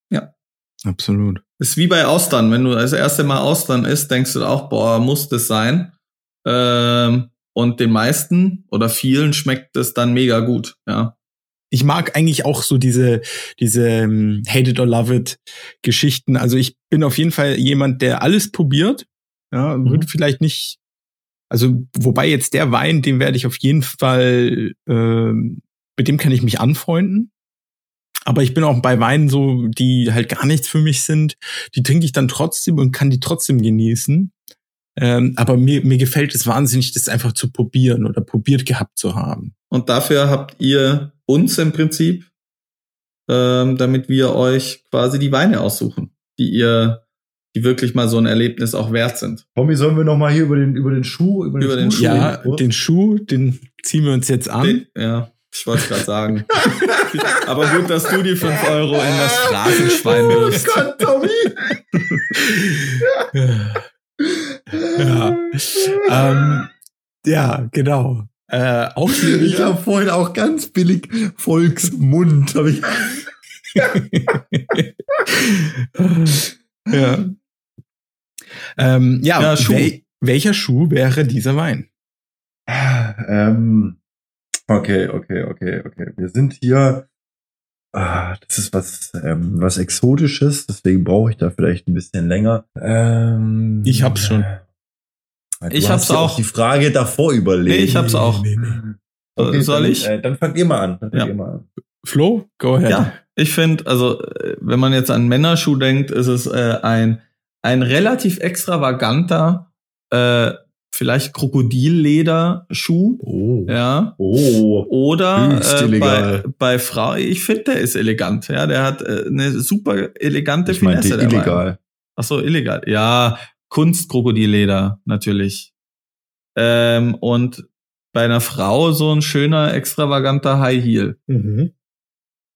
Absolut. Ist wie bei Austern. Wenn du das erste Mal Austern isst, denkst du auch, boah, muss das sein. Ähm, und den meisten oder vielen schmeckt es dann mega gut. Ja, ich mag eigentlich auch so diese, diese ähm, Hate it or love it Geschichten. Also ich bin auf jeden Fall jemand, der alles probiert. Ja, Mhm. würde vielleicht nicht, also wobei jetzt der Wein, den werde ich auf jeden Fall, ähm, mit dem kann ich mich anfreunden. Aber ich bin auch bei Weinen so, die halt gar nichts für mich sind. Die trinke ich dann trotzdem und kann die trotzdem genießen. Ähm, aber mir, mir gefällt es wahnsinnig, das einfach zu probieren oder probiert gehabt zu haben. und dafür habt ihr uns im Prinzip, ähm, damit wir euch quasi die Weine aussuchen, die ihr, die wirklich mal so ein Erlebnis auch wert sind. Tommy, sollen wir noch mal hier über den, über den Schuh, über den, Über den Schuh Ja, reden, den Schuh, den ziehen wir uns jetzt an. Den, ja, ich wollte es gerade sagen. Aber gut, dass du die 5 Euro in das Phrasenschwein Oh wirst. Gott, Tommy! ja. ähm, ja, genau. Äh, auch Ich habe vorhin auch ganz billig Volksmund. Hab ich ja. Ähm, ja, Ja, Schuh. wel welcher Schuh wäre dieser Wein? ähm, okay, okay, okay, okay. Wir sind hier. Ah, das ist was, ähm, was Exotisches, deswegen brauche ich da vielleicht ein bisschen länger. Ähm, Ich hab's schon. Du Ich hab's ja auch. Die Frage davor überlegt. Nee, ich hab's auch. Nee, nee. Okay, Soll dann, ich? Äh, dann fangt ihr mal an. Dann Ja. ihr mal an. Flo, go ahead. Ja, ich finde, also äh, wenn man jetzt an Männerschuh denkt, ist es äh, ein, ein relativ extravaganter, äh, vielleicht Krokodilleder-Schuh. Oh. Ja. Oh. Oder äh, bei, bei Frau, ich finde, der ist elegant. Ja, der hat äh, eine super elegante Ich meinte Finesse dabei. illegal. Ach so, illegal. Ja, Kunstkrokodilleder natürlich. Ähm, und bei einer Frau so ein schöner, extravaganter High Heel. Mhm.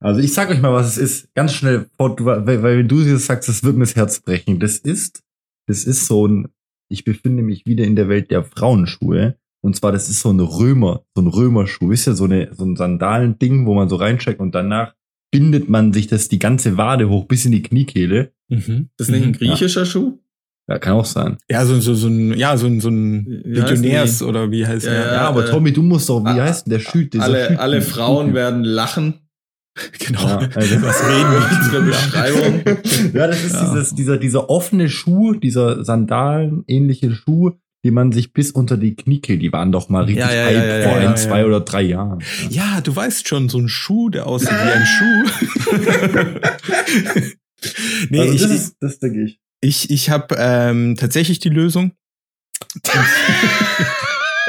Also ich sag euch mal, was es ist. Ganz schnell, weil, weil wenn du das sagst, das wird mir das Herz brechen. Das ist, das ist so ein, ich befinde mich wieder in der Welt der Frauenschuhe. Und zwar, das ist so ein Römer, so ein Römerschuh. Wisst ihr, so, eine, so ein Sandalending, wo man so reincheckt und danach bindet man sich das die ganze Wade hoch bis in die Kniekehle. Mhm. Das ist nicht ein Mhm. griechischer Schuh? Ja, kann auch sein. Ja, so, so, so ein, ja, so ein, so ein Legionärs oder wie heißt Ja, er? Ja, aber äh, Tommy, du musst doch, wie heißt denn der Schüt? Alle, Schüt- alle Frauen werden lachen. Genau. Ja, also, Was reden wir? Unsere Beschreibung. ja, das ist Ja. Dieses, dieser, dieser offene Schuh, dieser Sandalen-ähnliche Schuh, die man sich bis unter die Kniekehle, die waren doch mal richtig Ja, ja, hype ja, ja, vor ja, ein, ja. zwei oder drei Jahren. Ja, du weißt schon, so ein Schuh, der aussieht wie ein Schuh. nee, also ich, das, ist, das denke ich. ich, ich habe ähm, tatsächlich die Lösung.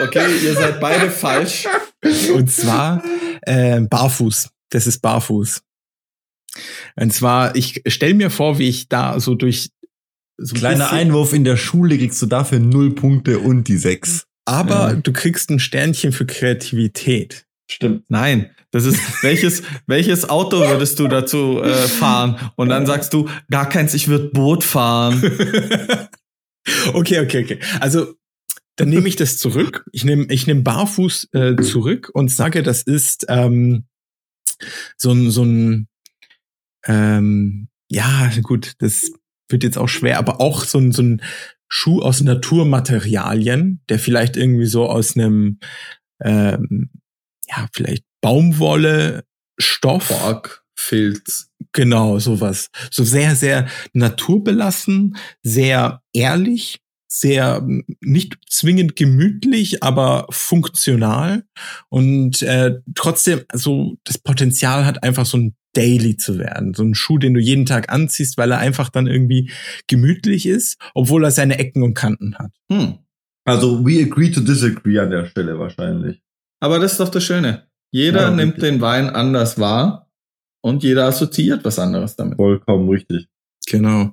Okay, ihr seid beide falsch. Und zwar äh, barfuß. Das ist barfuß. Und zwar, ich stell mir vor, wie ich da so durch so ein Kleiner bisschen- Einwurf in der Schule kriegst du dafür null Punkte und die sechs. Aber Ja. du kriegst ein Sternchen für Kreativität. Stimmt. Nein, das ist welches welches Auto würdest du dazu äh, fahren? Und dann sagst du gar keins, ich würde Boot fahren. okay, okay, okay. Also dann nehme ich das zurück. Ich nehme ich nehm barfuß äh, zurück und sage, das ist ähm, so ein so ein ähm, ja gut, das wird jetzt auch schwer, aber auch so ein so ein Schuh aus Naturmaterialien, der vielleicht irgendwie so aus einem ähm, ja vielleicht Baumwolle Stoff Borg, Filz. Genau, sowas. So sehr, sehr naturbelassen, sehr ehrlich, sehr m, nicht zwingend gemütlich, aber funktional und äh, trotzdem so das Potenzial hat, einfach so ein Daily zu werden. So ein Schuh, den du jeden Tag anziehst, weil er einfach dann irgendwie gemütlich ist, obwohl er seine Ecken und Kanten hat. Hm. Also we agree to disagree an der Stelle wahrscheinlich. Aber das ist doch das Schöne. Jeder Ja, nimmt richtig. den Wein anders wahr und jeder assoziiert was anderes damit. Vollkommen richtig. Genau.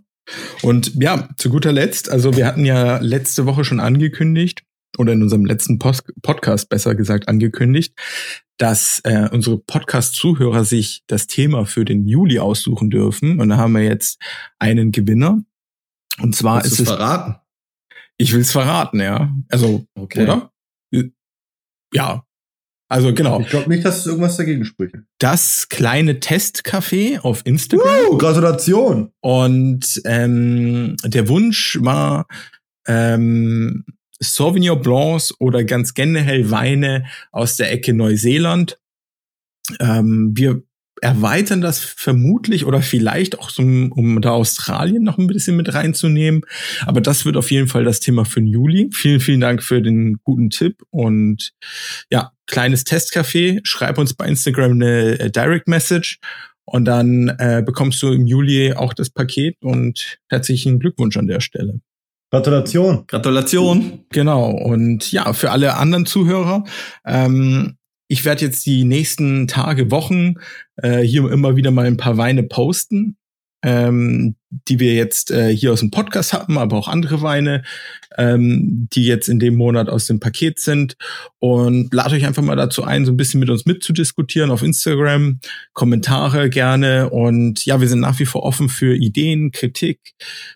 Und ja, zu guter Letzt, also wir hatten ja letzte Woche schon angekündigt, oder in unserem letzten Post Podcast besser gesagt angekündigt, dass äh, unsere Podcast-Zuhörer sich das Thema für den Juli aussuchen dürfen. Und da haben wir jetzt einen Gewinner. Und zwar Willst ist es. verraten? Ich will es verraten, ja. Also, Okay. oder? Ja. Also genau. Ich glaube nicht, dass es irgendwas dagegen spricht. Das kleine Testcafé auf Instagram. Uh, Gratulation! Und ähm, der Wunsch war ähm, Sauvignon Blancs oder ganz generell Weine aus der Ecke Neuseeland. Ähm, wir erweitern das vermutlich oder vielleicht auch so, um da Australien noch ein bisschen mit reinzunehmen. Aber das wird auf jeden Fall das Thema für den Juli. Vielen, vielen Dank für den guten Tipp und ja, kleines Testcafé. Schreib uns bei Instagram eine äh, Direct Message und dann äh, bekommst du im Juli auch das Paket und herzlichen Glückwunsch an der Stelle. Gratulation! Gratulation. Genau. Und ja, für alle anderen Zuhörer, ähm, ich werde jetzt die nächsten Tage, Wochen äh, hier immer wieder mal ein paar Weine posten, ähm, die wir jetzt äh, hier aus dem Podcast haben, aber auch andere Weine, ähm, die jetzt in dem Monat aus dem Paket sind. Und lade euch einfach mal dazu ein, so ein bisschen mit uns mitzudiskutieren auf Instagram, Kommentare gerne. Und ja, wir sind nach wie vor offen für Ideen, Kritik,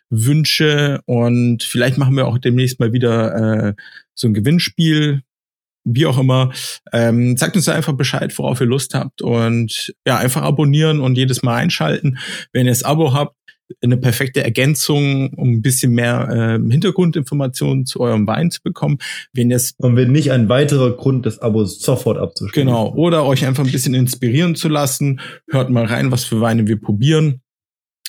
Wünsche und vielleicht machen wir auch demnächst mal wieder äh, so ein Gewinnspiel, wie auch immer. Ähm, sagt uns einfach Bescheid, worauf ihr Lust habt und ja, einfach abonnieren und jedes Mal einschalten. Wenn ihr das Abo habt, eine perfekte Ergänzung, um ein bisschen mehr ähm, Hintergrundinformationen zu eurem Wein zu bekommen. Wenn es Und wenn nicht ein weiterer Grund, das Abo sofort abzuschließen. Genau. Oder euch einfach ein bisschen inspirieren zu lassen. Hört mal rein, was für Weine wir probieren.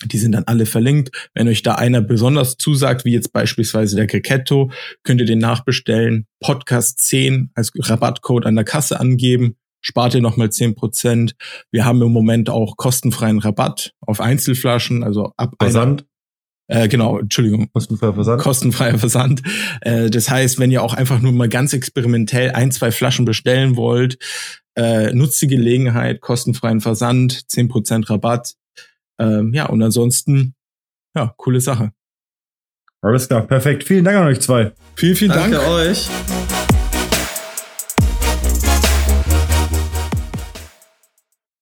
Die sind dann alle verlinkt. Wenn euch da einer besonders zusagt, wie jetzt beispielsweise der Cricketto, könnt ihr den nachbestellen. Podcast 10 als Rabattcode an der Kasse angeben. Spart ihr nochmal 10%. Wir haben im Moment auch kostenfreien Rabatt auf Einzelflaschen, also ab einer, Versand. Äh, genau, Entschuldigung. Kostenfreier Versand. Kostenfreier Versand. Äh, das heißt, wenn ihr auch einfach nur mal ganz experimentell ein, zwei Flaschen bestellen wollt, äh, nutzt die Gelegenheit, kostenfreien Versand, 10% Rabatt. Ähm, ja, und ansonsten, ja, coole Sache. Alles klar, perfekt. Vielen Dank an euch zwei. Vielen, vielen Danke Dank. euch.